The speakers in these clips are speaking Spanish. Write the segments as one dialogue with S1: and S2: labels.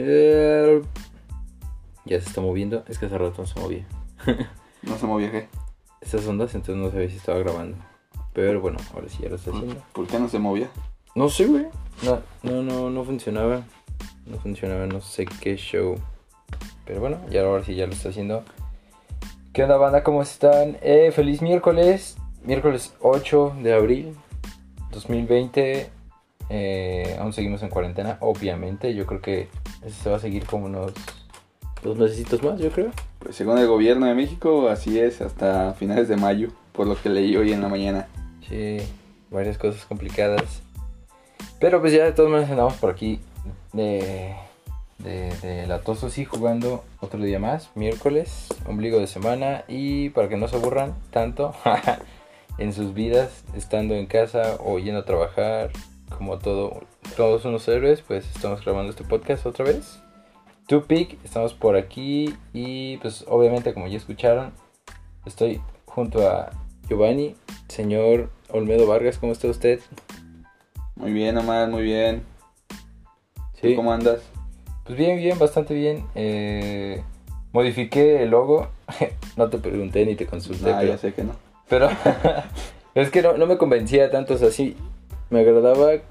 S1: Eh, ya se está moviendo. Es que hace rato no se movía.
S2: No se movía, ¿qué?
S1: Estas ondas, entonces no sabía si estaba grabando. Pero bueno, ahora sí ya lo está haciendo.
S2: ¿Por qué no se movía?
S1: No sé, güey. No, no, no, no funcionaba. No funcionaba, no sé qué show. Pero bueno, ya ahora sí ya lo está haciendo. ¿Qué onda, banda? ¿Cómo están? Eh, feliz miércoles. Miércoles 8 de abril 2020. Eh, aún seguimos en cuarentena, obviamente. Yo creo que eso se va a seguir como unos dos meses más, yo creo.
S2: Pues según el gobierno de México, así es, hasta finales de mayo, por lo que leí hoy en la mañana.
S1: Sí, varias cosas complicadas. Pero pues ya de todas maneras andamos por aquí de, de, de latosos y jugando otro día más, miércoles, ombligo de semana. Y para que no se aburran tanto en sus vidas, estando en casa o yendo a trabajar, como todo, todos unos héroes, pues estamos grabando este podcast otra vez. Tupic, estamos por aquí y pues obviamente como ya escucharon, estoy junto a Giovanni, señor Olmedo Vargas, ¿cómo está usted?
S2: Muy bien, Omar, muy bien. ¿Tú
S1: Sí,
S2: ¿Cómo andas?
S1: pues bien, bien, bastante bien. Eh, modifiqué el logo, no te pregunté ni te consulté,
S2: Ah,
S1: pero,
S2: ya sé que no.
S1: pero es que no, no me convencía tanto, o sea, sí, me agradaba el-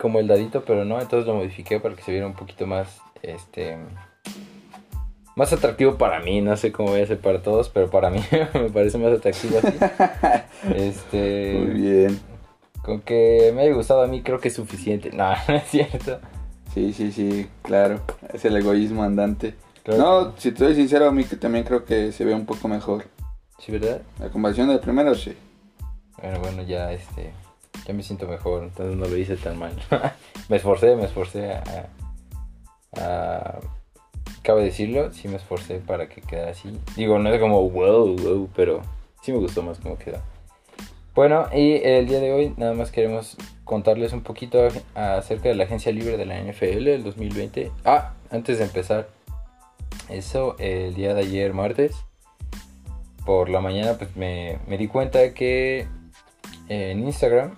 S1: como el dadito, pero no, entonces lo modifiqué para que se viera un poquito más, este, más atractivo para mí, no sé cómo voy a ser para todos, pero para mí me parece más atractivo así. Este,
S2: Muy bien.
S1: con que me haya gustado a mí creo que es suficiente. No, no es cierto.
S2: Sí, sí, sí, claro. Es el egoísmo andante. No, si te soy sincero, a mí que también creo que se ve un poco mejor.
S1: sí, ¿verdad?
S2: La comparación del primero, sí.
S1: Bueno, bueno, ya este, ya me siento mejor, entonces no lo hice tan mal. me esforcé, me esforcé a, a- cabe decirlo, sí me esforcé para que quedara así. Digo, no es como wow, wow, pero sí me gustó más cómo quedó. Bueno, y el día de hoy nada más queremos contarles un poquito acerca de la agencia libre de la NFL del 2020. Ah, antes de empezar, eso, el día de ayer, martes, por la mañana, pues me, me di cuenta que en Instagram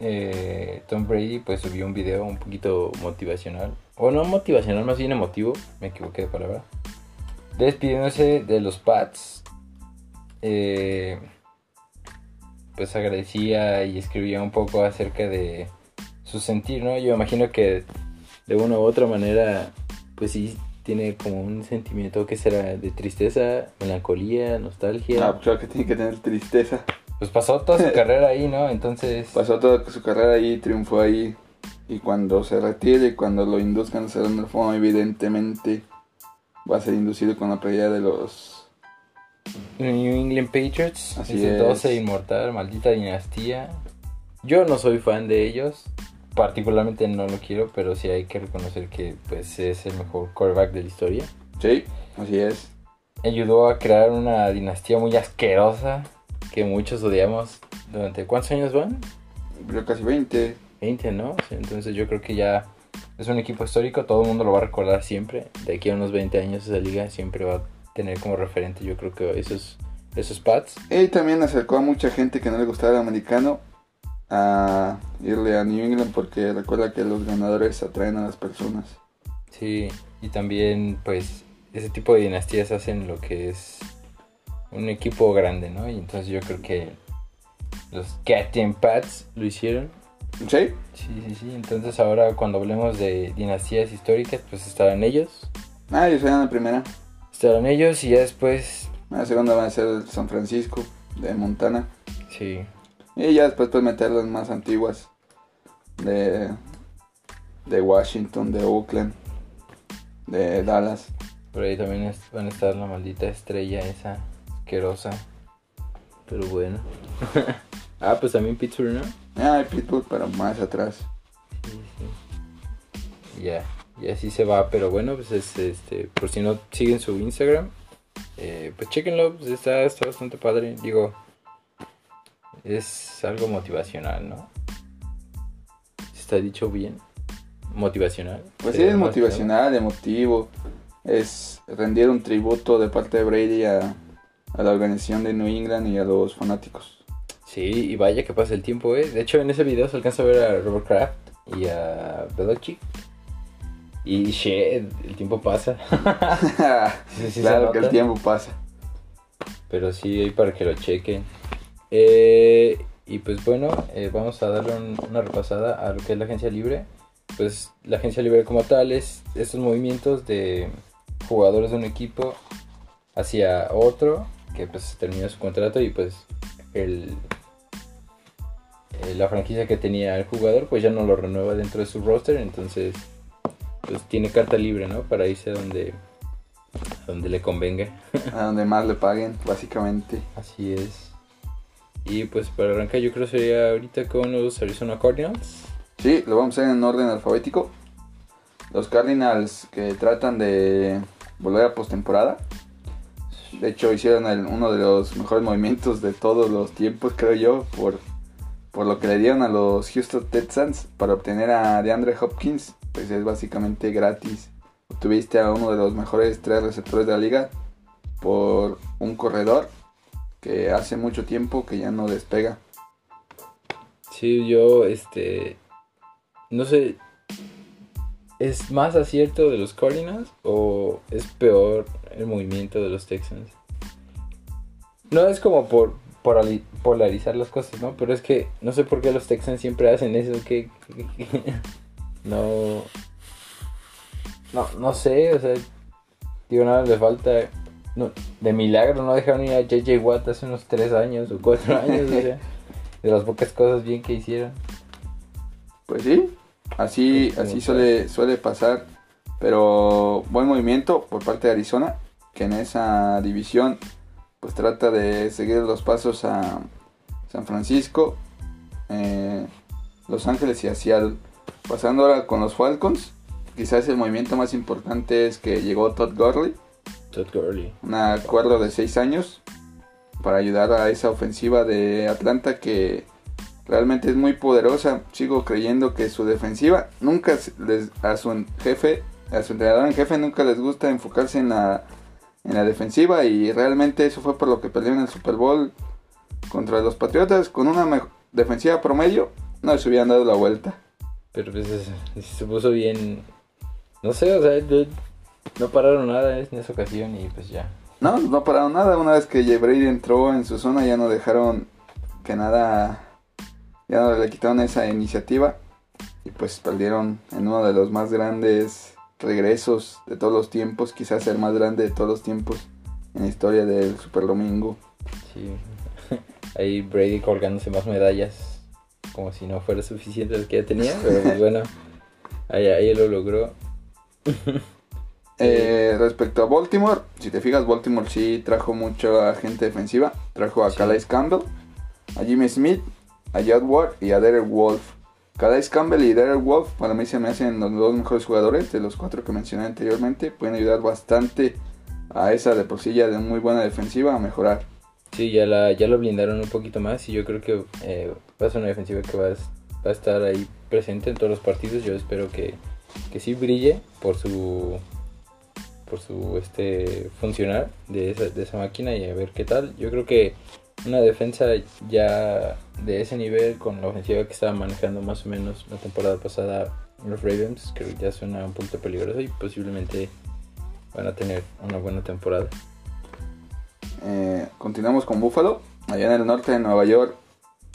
S1: eh, Tom Brady pues subió un video un poquito motivacional. O no motivacional más bien emotivo. Me equivoqué de palabra. Despidiéndose de los Pats. Eh, pues agradecía y escribía un poco acerca de su sentir no yo imagino que de una u otra manera pues sí tiene como un sentimiento que será de tristeza melancolía nostalgia.
S2: Ah, creo que tiene que tener tristeza.
S1: Pues pasó toda su carrera ahí, ¿no? Entonces,
S2: Pasó toda su carrera ahí, triunfó ahí. Y cuando se retire, cuando lo induzcan a Salón de Fama, evidentemente va a ser inducido con la pérdida de los...
S1: New England Patriots,
S2: Así es.
S1: 12 inmortal, maldita dinastía. Yo no soy fan de ellos, particularmente no lo quiero, pero sí hay que reconocer que pues es el mejor quarterback de la historia.
S2: Sí, así es.
S1: Ayudó a crear una dinastía muy asquerosa que muchos odiamos durante ¿cuántos años van?
S2: Casi 20.
S1: 20, ¿no? Entonces yo creo que ya es un equipo histórico, todo el mundo lo va a recordar siempre. De aquí a unos 20 años esa liga siempre va a tener como referente, yo creo que esos, esos Pats.
S2: Y también acercó a mucha gente que no le gustaba el americano a irle a New England porque recuerda que los ganadores atraen a las personas.
S1: Sí, y también pues ese tipo de dinastías hacen lo que es un equipo grande, ¿no? Y entonces yo creo que los Captain Pats lo hicieron.
S2: ¿Sí?
S1: Sí, sí, sí. Entonces ahora cuando hablemos de dinastías históricas, pues estarán ellos.
S2: Ah, ellos eran la primera.
S1: Estarán ellos y ya después,
S2: La segunda va a ser San Francisco, de Montana.
S1: sí,
S2: Y ya después pues meter las más antiguas. De, de Washington, de Oakland, de Dallas.
S1: Por ahí también van a estar la maldita estrella esa asquerosa. Pero bueno. ah, pues también Pittsburgh, ¿no?
S2: Ah, Pittsburgh, pero más atrás.
S1: Sí, sí. Ya, y así se va, pero bueno, pues es este, por si no siguen su Instagram, eh, pues chequenlo, pues está, está bastante padre, digo, es algo motivacional, ¿no? Está dicho bien, motivacional.
S2: Pues sí, es motivacional, emotivo. Es rendir un tributo de parte de Brady a, a la organización de New England y a los fanáticos.
S1: Sí, y vaya que pasa el tiempo, ¿eh? De hecho, en ese video se alcanza a ver a Robert Kraft y a Belichick. Y shit, el tiempo pasa. Sí, sí se
S2: claro que el tiempo pasa.
S1: Pero sí, ahí para que lo chequen. Eh, y pues bueno, eh, vamos a darle un- una repasada a lo que es la agencia libre. Pues la agencia libre como tal es estos movimientos de jugadores de un equipo hacia otro que pues termina su contrato y pues el, eh, la franquicia que tenía el jugador pues ya no lo renueva dentro de su roster entonces pues tiene carta libre no para irse a donde a donde le convenga
S2: A donde más le paguen, básicamente.
S1: Así es. Y pues para arrancar yo creo sería ahorita con los Arizona Cardinals.
S2: Sí, lo vamos a hacer en orden alfabético. Los Cardinals que tratan de volver a postemporada. De hecho, hicieron uno de los mejores movimientos de todos los tiempos, creo yo, por, por lo que le dieron a los Houston Texans para obtener a DeAndre Hopkins. Pues es básicamente gratis. Obtuviste a uno de los mejores tres receptores de la liga por un corredor que hace mucho tiempo que ya no despega.
S1: Sí, yo este no sé ¿Es más acierto de los Cardinals o es peor el movimiento de los Texans? No es como por, polarizar las cosas, ¿no? Pero es que no sé por qué los Texans siempre hacen eso, que, que- no no no sé, o sea, digo nada les falta no, de milagro no dejaron ir a JJ Watt hace unos 3 años o 4 años, o sea, de las pocas cosas bien que hicieron.
S2: Pues sí, así,
S1: Sí,
S2: así suele, suele pasar. Pero buen movimiento por parte de Arizona, que en esa división pues trata de seguir los pasos a San Francisco, eh, Los Ángeles y a Seattle. Pasando ahora con los Falcons, quizás el movimiento más importante es que llegó Todd Gurley,
S1: Todd Gurley.
S2: un acuerdo de 6 años para ayudar a esa ofensiva de Atlanta que realmente es muy poderosa. Sigo creyendo que su defensiva nunca les, a su jefe, a su entrenador en jefe nunca les gusta enfocarse en la en la defensiva y realmente eso fue por lo que perdieron el Super Bowl contra los Patriotas con una defensiva promedio. No les hubieran dado la vuelta.
S1: Pero pues es- se puso bien. No sé, o sea, no pararon nada en esa ocasión y pues ya.
S2: No, no pararon nada. Una vez que Brady entró en su zona, ya no dejaron que nada. Ya no le quitaron esa iniciativa. Y pues perdieron en uno de los más grandes regresos de todos los tiempos. Quizás el más grande de todos los tiempos en la historia del Super Domingo.
S1: Sí. Ahí Brady colgándose más medallas. Como si no fuera suficiente las que ya tenía. Pero pues bueno, ahí, ahí lo logró.
S2: Eh, respecto a Baltimore, si te fijas, Baltimore sí trajo mucho a gente defensiva. Trajo a
S1: Sí.
S2: Calais Campbell, a Jimmy Smith, a Judd Ward y a Derek Wolf. Calais Campbell y Derek Wolf para mí se me hacen los dos mejores jugadores de los cuatro que mencioné anteriormente. Pueden ayudar bastante a esa de ya de muy buena defensiva a mejorar.
S1: Sí, ya, la, ya lo blindaron un poquito más y yo creo que eh, va a ser una defensiva que va a, va a estar ahí presente en todos los partidos. Yo espero que, que sí brille por su por su este funcionar de esa, de esa máquina y a ver qué tal. Yo creo que una defensa ya de ese nivel con la ofensiva que estaba manejando más o menos la temporada pasada los Ravens, creo que ya suena un punto peligroso y posiblemente van a tener una buena temporada.
S2: Eh, continuamos con Buffalo, allá en el norte de Nueva York.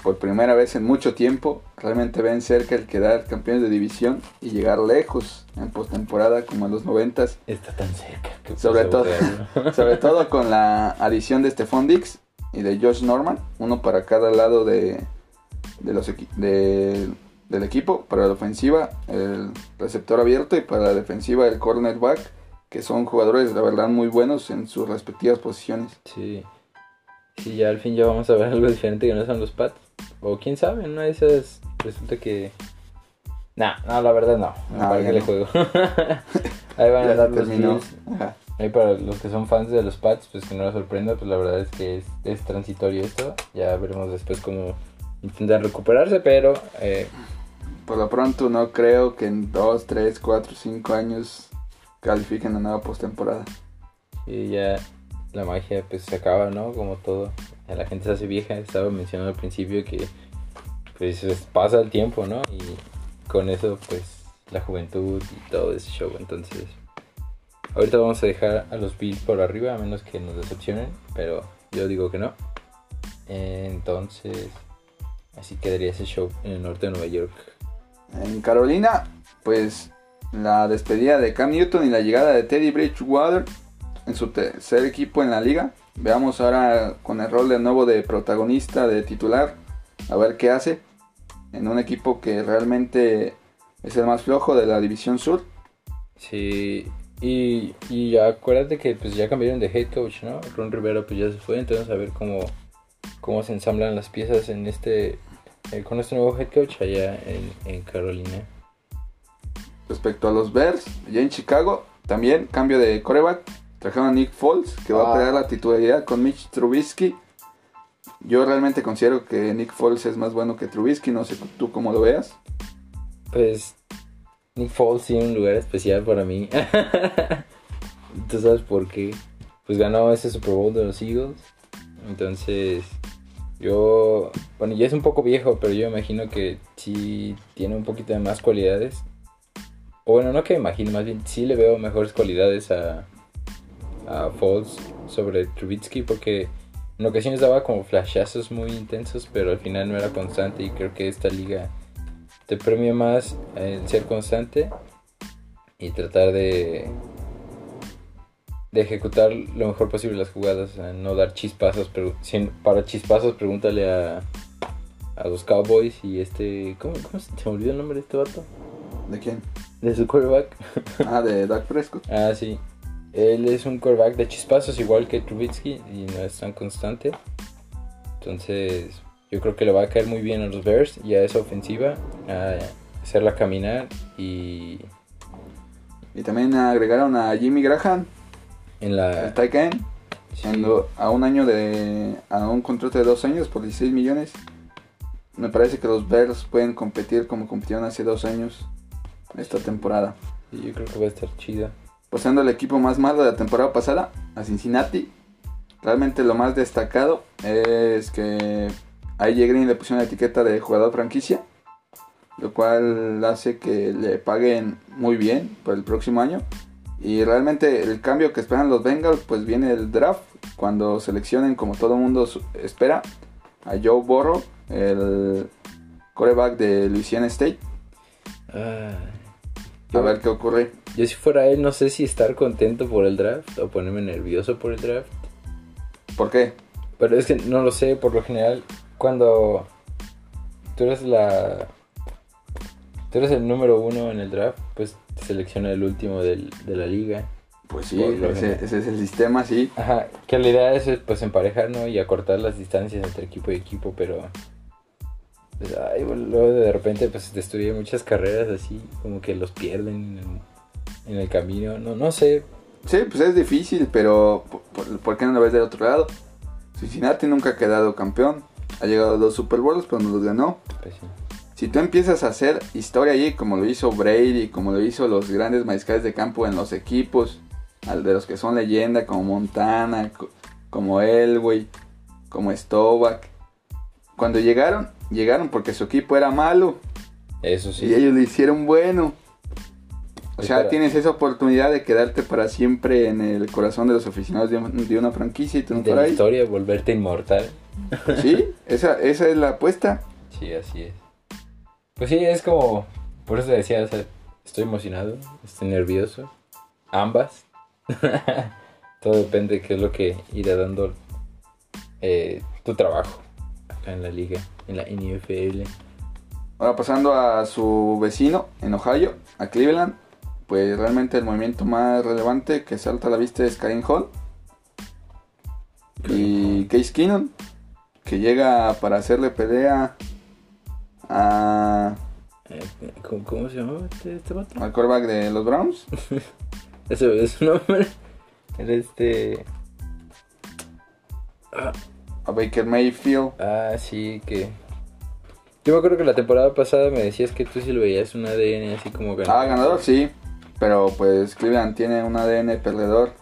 S2: Por primera vez en mucho tiempo, realmente ven cerca el quedar campeones de división y llegar lejos en postemporada como en los noventas.
S1: Está tan cerca. que
S2: Sobre todo, sobre todo con la adición de Stephon Dix y de Josh Norman, uno para cada lado de, de los equi- de- del equipo, para la ofensiva el receptor abierto y para la defensiva el cornerback, que son jugadores la verdad muy buenos en sus respectivas posiciones.
S1: Sí. Sí, ya al fin ya vamos a ver algo diferente que no son los Pats. O quién sabe, una de esas resulta que... Nah, no, la verdad no.
S2: No,
S1: ¿Para qué le juego? Ahí van a
S2: se
S1: los. Ahí para los que son fans de los Pats, pues que no les sorprenda, pues la verdad es que es, es transitorio esto. Ya veremos después cómo intentan recuperarse, pero eh,
S2: Por lo pronto no creo que en 2, 3, 4, 5 años califiquen la nueva postemporada.
S1: sí, ya la magia pues se acaba, ¿no? Como todo. La gente se hace vieja. Estaba mencionando al principio que pues es- pasa el tiempo, ¿no? Y con eso pues la juventud y todo ese show. Entonces, ahorita vamos a dejar a los Bills por arriba, a menos que nos decepcionen, pero yo digo que no. Entonces, así quedaría ese show en el norte de Nueva York.
S2: En Carolina, pues la despedida de Cam Newton y la llegada de Teddy Bridgewater en su tercer equipo en la liga. Veamos ahora con el rol de nuevo de protagonista, de titular, a ver qué hace en un equipo que realmente es el más flojo de la división sur.
S1: Sí, y, y acuérdate que pues ya cambiaron de head coach, ¿no? Ron Rivera pues ya se fue, entonces a ver cómo, cómo se ensamblan las piezas en este eh, con este nuevo head coach allá en, en, Carolina.
S2: Respecto a los Bears, ya en Chicago, también cambio de coreback. Trajeron a Nick Foles, que va a pelear la titularidad con Mitch Trubisky. Yo realmente considero que Nick Foles es más bueno que Trubisky, no sé tú cómo lo veas.
S1: Pues Nick Foles tiene un lugar especial para mí. ¿Tú sabes por qué? Pues ganó ese Super Bowl de los Eagles. Entonces, yo, bueno, ya es un poco viejo, pero yo imagino que sí tiene un poquito de más cualidades. O bueno, no que imagino, más bien sí le veo mejores cualidades a, a Foles sobre Trubitsky porque en ocasiones daba como flashazos muy intensos, pero al final no era constante y creo que esta liga te premia más el ser constante y tratar de de ejecutar lo mejor posible las jugadas, no dar chispazos, pero para chispazos pregúntale a, a los Cowboys y este, ¿cómo, cómo se me olvidó el nombre de este vato?
S2: ¿De quién?
S1: De su quarterback.
S2: Ah, de Dak Prescott.
S1: ah, sí. Él es un quarterback de chispazos igual que Trubitsky y no es tan constante. Entonces, yo creo que le va a caer muy bien a los Bears y a esa ofensiva, a hacerla caminar y...
S2: Y también agregaron a Jimmy Graham,
S1: en la...
S2: El Taiken, a un año de... a un contrato de dos años por 16 millones. Me parece que los Bears pueden competir como compitieron hace dos años esta temporada.
S1: Y yo creo que va a estar chida.
S2: Pasando al equipo más malo de la temporada pasada, a Cincinnati. Realmente lo más destacado es que a AJ Green le pusieron la etiqueta de jugador franquicia, lo cual hace que le paguen muy bien por el próximo año. Y realmente el cambio que esperan los Bengals, pues viene el draft, cuando seleccionen como todo el mundo espera a Joe Burrow, el coreback de Louisiana State. a ver qué ocurre.
S1: Yo si fuera él no sé si estar contento por el draft o ponerme nervioso por el draft.
S2: ¿Por qué?
S1: Pero es que no lo sé, por lo general, cuando tú eres la... Tú eres el número uno en el draft, pues selecciona el último del, de la liga.
S2: Pues sí, ese, es el sistema, sí.
S1: Ajá, que la idea es pues emparejar, ¿no? Y acortar las distancias entre equipo y equipo, pero... Pues, ay, luego de repente pues destruye muchas carreras así, como que los pierden en, el camino, no, no sé.
S2: Sí, pues es difícil, pero ¿por, qué no lo ves del otro lado? Cincinnati nunca ha quedado campeón, ha llegado a dos Super Bowls, pero no los ganó. Pues sí. Si tú empiezas a hacer historia allí, como lo hizo Brady, como lo hizo los grandes mariscales de campo en los equipos, al de los que son leyenda, como Montana, como Elway, como Stovak. Cuando llegaron, llegaron porque su equipo era malo.
S1: Eso sí.
S2: Y ellos lo hicieron bueno. O sea, tienes esa oportunidad de quedarte para siempre en el corazón de los aficionados de, una franquicia y tú
S1: no de la historia, volverte inmortal.
S2: Sí, esa, esa es la apuesta.
S1: Sí, así es. Pues sí, es como, por eso te decía, estoy emocionado, estoy nervioso, ambas. Todo depende de qué es lo que irá dando eh, tu trabajo acá en la liga, en la NFL.
S2: Ahora pasando a su vecino en Ohio, a Cleveland, pues realmente el movimiento más relevante que salta a la vista es Karen Hall y Case Keenum, que llega para hacerle pelea a...
S1: Eh, ¿Cómo, se llama este, este vato?
S2: Al quarterback de los Browns.
S1: Ese es su nombre. Era este...
S2: A Baker Mayfield.
S1: Ah, sí, que... Yo me acuerdo que la temporada pasada me decías que tú sí lo veías un ADN así como
S2: ganador. Ah, ganador, sí. Pero pues Cleveland tiene un ADN perdedor.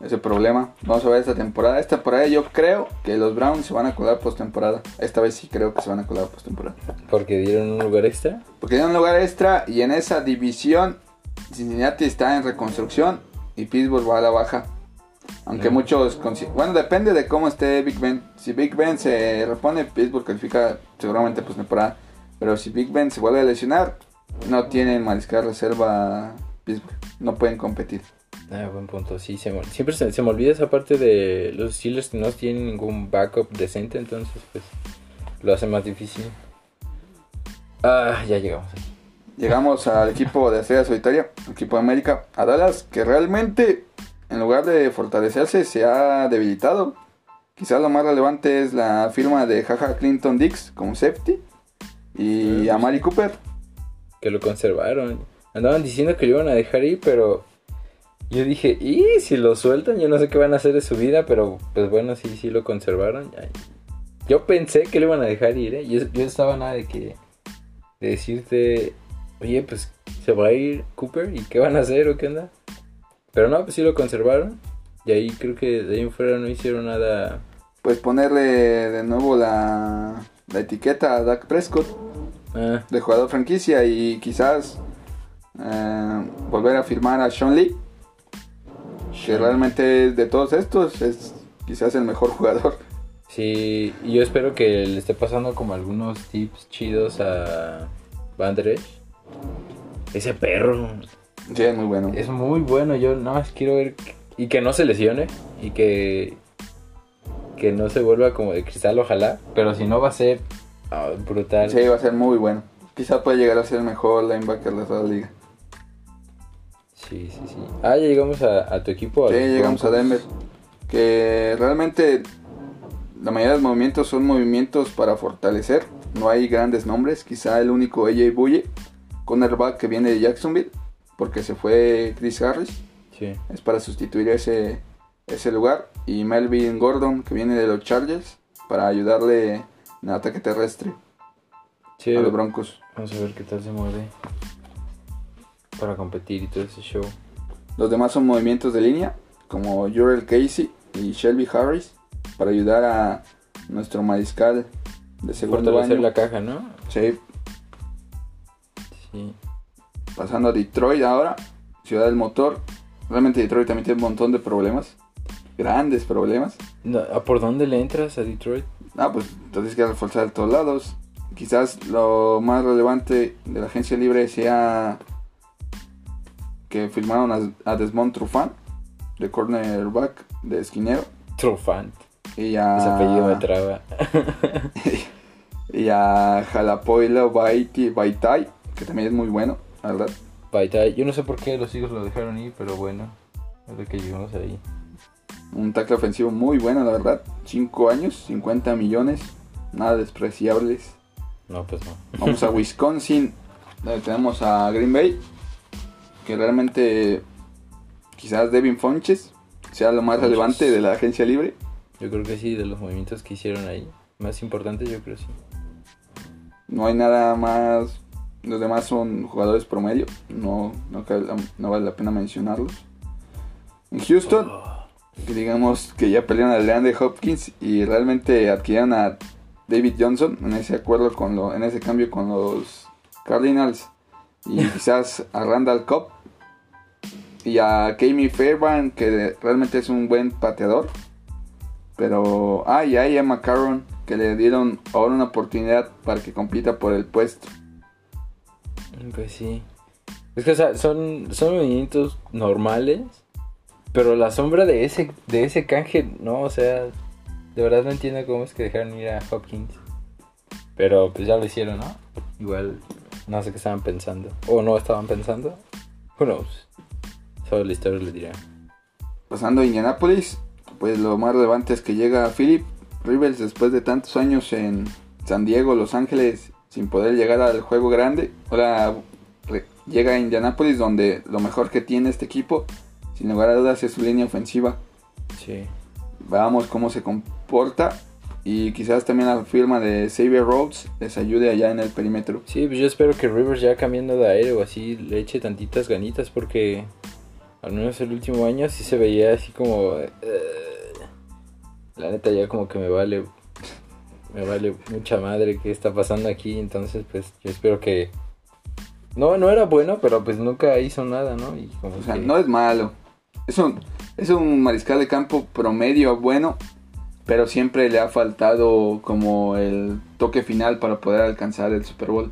S2: Ese problema. Vamos a ver esta temporada. Esta temporada yo creo que los Browns se van a colar postemporada. Esta vez sí creo que se van a colar postemporada.
S1: Porque dieron un lugar extra.
S2: Porque dieron un lugar extra y en esa división Cincinnati está en reconstrucción y Pittsburgh va a la baja. Aunque
S1: Mm.
S2: muchos... Bueno, depende de cómo esté Big Ben. Si Big Ben se repone, Pittsburgh califica seguramente pues temporada. Pero si Big Ben se vuelve a lesionar, no tienen mariscal reserva Pittsburgh. No pueden competir.
S1: Ah, buen punto. Sí, se me- siempre se, se me olvida esa parte de los Steelers que no tienen ningún backup decente, entonces pues lo hace más difícil. Ah, ya llegamos.
S2: Llegamos al equipo de Estrella Solitaria, equipo de América, a Dallas, que realmente en lugar de fortalecerse se ha debilitado. Quizás lo más relevante es la firma de Jaja Clinton Dix como safety y a Mari Cooper.
S1: Que lo conservaron. Andaban diciendo que lo iban a dejar ir, pero yo dije, ¿y si lo sueltan? Yo no sé qué van a hacer de su vida, pero pues bueno, sí, sí lo conservaron. Yo pensé que lo iban a dejar ir, ¿eh? Yo, yo estaba nada de que de decirte, oye, pues se va a ir Cooper y qué van a hacer o qué onda. Pero no, pues sí lo conservaron. Y ahí creo que de ahí en fuera no hicieron nada.
S2: Pues ponerle de nuevo la, la etiqueta a Dak Prescott
S1: Ah,
S2: de jugador franquicia y quizás eh, volver a firmar a Sean Lee, que realmente de todos estos es quizás el mejor jugador.
S1: sí, y yo espero que le esté pasando como algunos tips chidos a Van Der Esch. Ese perro
S2: Sí, es muy bueno.
S1: es muy bueno. Yo nada más quiero ver que- y que no se lesione y que que no se vuelva como de cristal, ojalá. Pero si no va a ser ah, brutal.
S2: Sí, va a ser muy bueno. Quizás puede llegar a ser el mejor linebacker de toda la liga.
S1: Sí, sí, sí. Ah, ya llegamos a, a tu equipo. a
S2: Sí, llegamos a. Denver. Que realmente la mayoría de los movimientos son movimientos para fortalecer. No hay grandes nombres. Quizá el único AJ Bulle, cornerback que viene de Jacksonville, porque se fue Chris Harris.
S1: Sí.
S2: Es para sustituir ese, ese lugar. Y Melvin Gordon, que viene de los Chargers, para ayudarle en el ataque terrestre
S1: Sí,
S2: a los Broncos.
S1: vamos a ver qué tal se mueve para competir y todo ese show.
S2: Los demás son movimientos de línea, como Jurel Casey y Shelby Harris, para ayudar a nuestro mariscal de segundo
S1: Fortalecer
S2: año.
S1: la caja, ¿no?
S2: Sí,
S1: Sí.
S2: pasando a Detroit ahora, ciudad del motor. Realmente Detroit también tiene un montón de problemas, grandes problemas.
S1: No, ¿a ¿Por dónde le entras a Detroit?
S2: Ah, pues entonces que reforzar de todos lados. Quizás lo más relevante de la agencia libre sea que firmaron a, a Desmond Trufant, de cornerback de esquinero.
S1: Trufant.
S2: Y a,
S1: Ese apellido me traba.
S2: y a Jalapoilo Baiti, Baitai, que también es muy bueno, la verdad.
S1: Baitai. Yo no sé por qué los hijos lo dejaron ir, pero bueno. Es lo que llegamos ahí.
S2: Un tackle ofensivo muy bueno, la verdad. 5 años, 50 millones, nada despreciables.
S1: No, pues no.
S2: Vamos a Wisconsin, donde tenemos a Green Bay, que realmente quizás Devin Fonches sea lo más relevante de la agencia libre.
S1: Yo creo que sí, de los movimientos que hicieron ahí. Más importante, yo creo sí.
S2: No hay nada más. Los demás son jugadores promedio. No, no, vale la pena mencionarlos. En Houston, que digamos que ya pelearon a Leandre Hopkins y realmente adquirieron a David Johnson en ese acuerdo con lo, en ese cambio con los Cardinals y quizás a Randall Cobb y a Kami Fairbairn que realmente es un buen pateador pero ah y a Ian McCarron que le dieron ahora una oportunidad para que compita por el puesto
S1: Pues sí. Es que o sea, son, son movimientos normales. Pero la sombra de ese, de ese canje, no, o sea, de verdad no entiendo cómo es que dejaron ir a Hopkins. Pero pues ya lo hicieron, ¿no? Igual, no sé qué estaban pensando. O no estaban pensando. Who knows? Solo la historia le dirá.
S2: pasando a Indianapolis pues lo más relevante es que llega Philip Rivers después de tantos años en San Diego Los Ángeles sin poder llegar al juego grande ahora llega a Indianapolis donde lo mejor que tiene este equipo sin lugar a dudas es su línea ofensiva
S1: Sí.
S2: veamos cómo se comporta y quizás también la firma de Xavier Rhodes les ayude allá en el perímetro.
S1: Sí, pues yo espero que Rivers ya cambiando de aire o así le eche tantitas ganitas porque al menos el último año sí se veía así como... eh, la neta ya como que me vale. me vale mucha madre qué está pasando aquí, entonces pues yo espero que... No, no era bueno, pero pues nunca hizo nada, ¿no? Y como
S2: O sea,
S1: que-
S2: no es malo. Es un, es un mariscal de campo promedio bueno, pero siempre le ha faltado como el toque final para poder alcanzar el Super Bowl.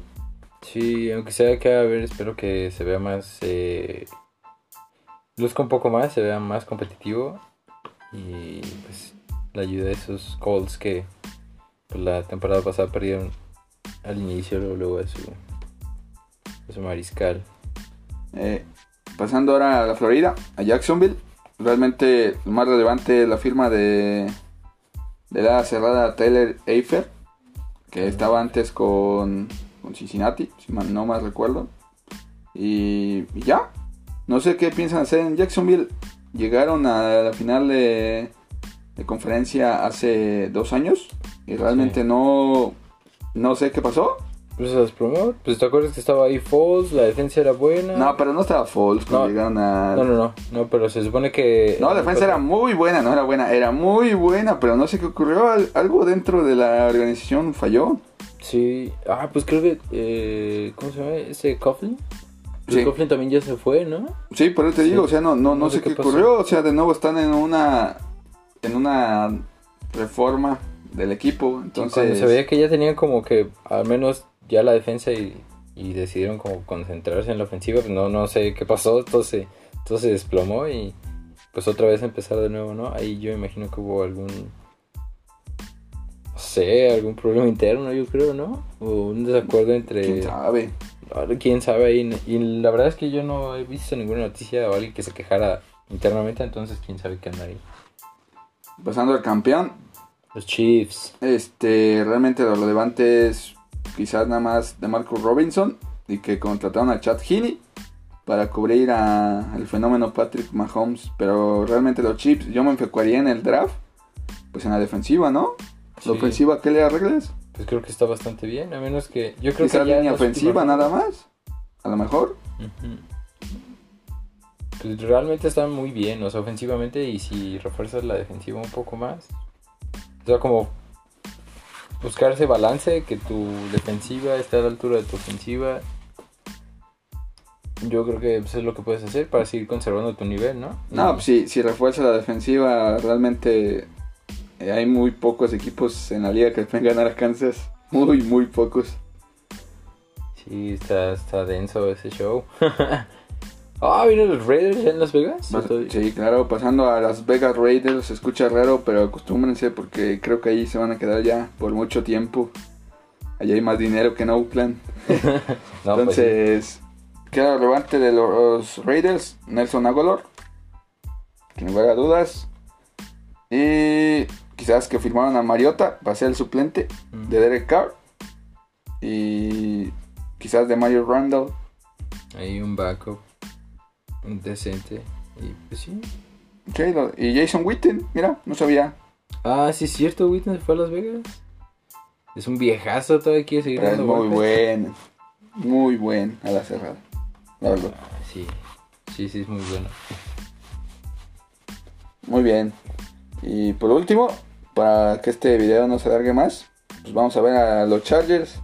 S1: Sí, aunque sea que a ver, espero que se vea más... Eh, luzca un poco más, se vea más competitivo y pues la ayuda de esos Colts que pues, la temporada pasada perdieron al inicio, luego, a su, mariscal.
S2: Eh, pasando ahora a la Florida, a Jacksonville. Realmente lo más relevante es la firma de, de la cerrada Taylor Eifer, que estaba antes con, con Cincinnati, si no más recuerdo. Y, y ya, no sé qué piensan hacer en Jacksonville. Llegaron a la final de, de conferencia hace dos años y realmente
S1: Sí.
S2: no, no sé qué pasó.
S1: Pues se desplomó, pues te acuerdas que estaba ahí Falls, la defensa era buena.
S2: No, pero no estaba Falls cuando
S1: No.
S2: llegaron a...
S1: no, no, no, no, pero se supone que...
S2: No, la defensa era muy buena, no era buena, era muy buena, pero no sé qué ocurrió, al- algo dentro de la organización falló.
S1: Sí, ah, pues creo que... Eh, ¿Cómo se llama? Ese Coughlin. Pues
S2: Sí.
S1: Coughlin también ya se fue, ¿no?
S2: Sí, por eso te
S1: Sí.
S2: digo, o sea, no, no, no,
S1: No
S2: sé qué,
S1: qué
S2: ocurrió, o sea, de nuevo están en una, en una reforma del equipo,
S1: Entonces,
S2: entonces...
S1: cuando se veía que ya tenían como que al menos ya la defensa y, y decidieron como concentrarse en la ofensiva, pues no, no sé qué pasó, se, todo se desplomó y pues otra vez empezar de nuevo, ¿no? Ahí yo imagino que hubo algún, no sé, algún problema interno, yo creo, ¿no? O un desacuerdo entre...
S2: ¿Quién sabe?
S1: Ahora, quién sabe ahí. Y la verdad es que yo no he visto ninguna noticia o alguien que se quejara internamente, entonces quién sabe qué anda ahí.
S2: Pasando al campeón,
S1: Los Chiefs.
S2: este, realmente lo relevante es quizás nada más de Marcus Robinson y que contrataron a Chad Heaney para cubrir a el fenómeno Patrick Mahomes, pero realmente los Chiefs yo me enfocaría en el draft, pues en la defensiva, ¿no?
S1: Sí.
S2: La ofensiva, ¿qué le arreglas?
S1: Pues creo que está bastante bien, a menos que yo creo que ya
S2: línea ofensiva
S1: últimas-
S2: nada más, a lo mejor.
S1: Pues realmente están muy bien, o sea, ofensivamente y si refuerzas la defensiva un poco más. O sea, como buscar ese balance, que tu defensiva esté a la altura de tu ofensiva. Yo creo que eso es lo que puedes hacer para seguir conservando tu nivel, ¿no?
S2: No, pues si, si refuerza la defensiva, realmente eh, hay muy pocos equipos en la liga que pueden ganar a Kansas. Muy, muy pocos.
S1: Sí, está, está denso ese show. ah, ¿vienen los Raiders ya en Las Vegas?
S2: Sí, claro, pasando a Las Vegas Raiders, se escucha raro, pero acostúmbrense porque creo que ahí se van a quedar ya por mucho tiempo. Allá hay más dinero que en Oakland.
S1: No, pues sí.
S2: Entonces, queda relevante de los Raiders, Nelson Aguilar, sin lugar a dudas. Y quizás que firmaron a Mariota para ser el suplente
S1: Mm.
S2: de Derek Carr. Y quizás de Mario Randall.
S1: Hay un backup decente. Y pues sí.
S2: Lo- y Jason Witten, mira, no sabía.
S1: Ah, sí es cierto, se fue a Las Vegas. Es un viejazo, todavía quiere seguir
S2: Pero es muy
S1: golpes.
S2: buen, muy buen a la cerrada. La verdad.
S1: Ah, sí, sí, sí, es muy bueno.
S2: Muy bien. Y por último, para que este video no se alargue más, pues vamos a ver a los Chargers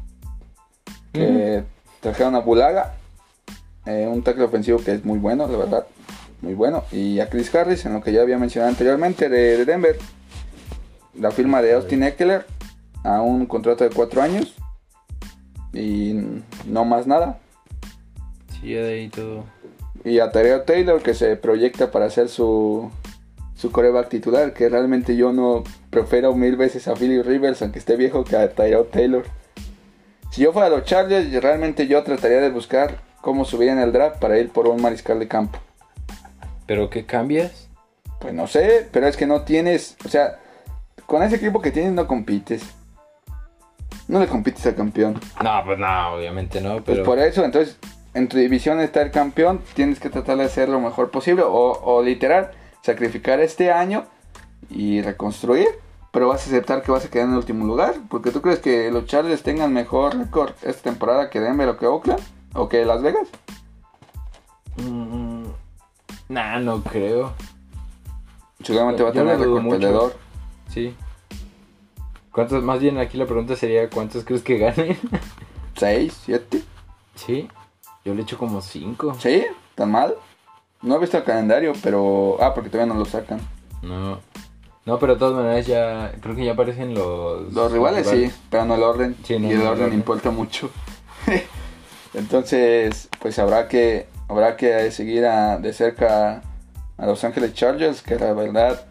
S2: que trajeron a Bulaga, eh, un tackle ofensivo que es muy bueno, la verdad, muy bueno. Y a Chris Harris, en lo que ya había mencionado anteriormente, de, de Denver. La firma de Austin Eckler a un contrato de 4 años. Y no más nada.
S1: Sí, de ahí todo.
S2: Y a Tyrell Taylor que se proyecta para ser su, su coreback titular, que realmente yo no prefiero mil veces a Philip Rivers, aunque esté viejo, que a Tyrell Taylor. Si yo fuera a los Chargers, realmente yo trataría de buscar cómo subir en el draft para ir por un mariscal de campo.
S1: ¿Pero qué cambias?
S2: Pues no sé, pero es que no tienes, o sea, con ese equipo que tienes no compites. No le compites al campeón.
S1: No, pues no, obviamente no,
S2: Pues por eso, entonces, en tu división está el campeón, tienes que tratar de hacer lo mejor posible o, o literal, sacrificar este año y reconstruir, pero vas a aceptar que vas a quedar en el último lugar, porque tú crees que los Chargers tengan mejor récord esta temporada que Denver o que Oakland o que Las Vegas.
S1: Mm, nah, no creo.
S2: Seguramente va a tener récord perdedor.
S1: Sí. ¿Cuántos, más bien aquí la pregunta sería, ¿cuántos crees que ganen?
S2: ¿Seis? ¿Siete?
S1: Sí, yo le echo como cinco.
S2: ¿Sí? ¿Tan mal? No he visto el calendario, pero... Ah, porque todavía no lo sacan.
S1: No. No, pero de todas maneras ya, creo que ya aparecen los...
S2: Los rivales sí, pero no el orden.
S1: Sí, no,
S2: y el
S1: no
S2: orden importa mucho. Entonces, pues habrá que habrá que seguir a- de cerca a Los Ángeles Chargers, que la verdad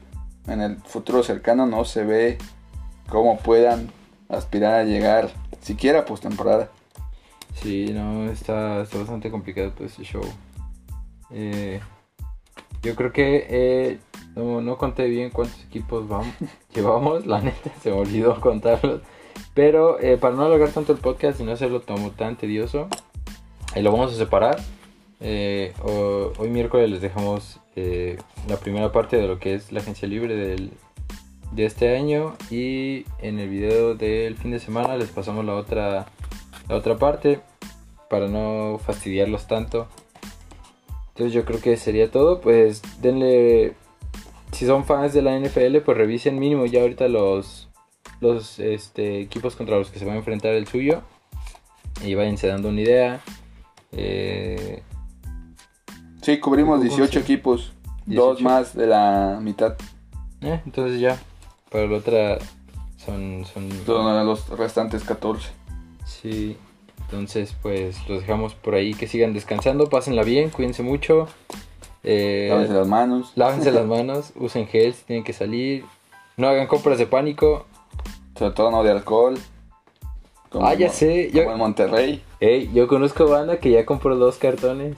S2: en el futuro cercano no se ve cómo puedan aspirar a llegar siquiera postemporada.
S1: Sí, no, está, está bastante complicado todo este show. Eh, yo creo que eh, no, no conté bien cuántos equipos vamos, llevamos, la neta, se me olvidó contarlos. Pero eh, para no alargar tanto el podcast y no hacerlo como tan tedioso, eh, lo vamos a separar. Eh, o- hoy miércoles les dejamos eh, la primera parte de lo que es la agencia libre del, de este año y en el video del fin de semana les pasamos la otra, la otra parte para no fastidiarlos tanto. Entonces yo creo que sería todo. Pues denle, si son fans de la NFL, pues revisen mínimo ya ahorita los, los este, equipos contra los que se va a enfrentar el suyo y váyanse dando una idea. Eh,
S2: Sí, cubrimos
S1: ¿Cómo
S2: 18
S1: sí?
S2: equipos, dos
S1: 18.
S2: más de la mitad.
S1: eh, entonces ya, para la otra son... son
S2: Son los restantes 14.
S1: Sí, entonces pues los dejamos por ahí, que sigan descansando, pásenla bien, cuídense mucho. Eh,
S2: Lávense las manos.
S1: lávense las manos, usen gel si tienen que salir. No hagan compras de pánico.
S2: Sobre todo no de alcohol. Como-
S1: Ah, ya sé,
S2: Como
S1: yo-
S2: en Monterrey.
S1: Ey, yo conozco banda que ya compró dos cartones.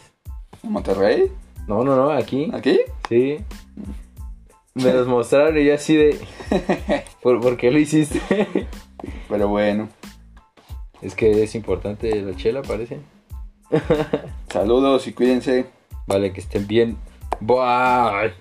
S2: ¿En Monterrey?
S1: No, no, no, aquí.
S2: ¿Aquí?
S1: Sí. Me los mostraron y yo así de... ¿Por, por qué lo hiciste?
S2: Pero bueno.
S1: Es que es importante la chela, parece.
S2: Saludos y cuídense.
S1: Vale, que estén bien. Bye.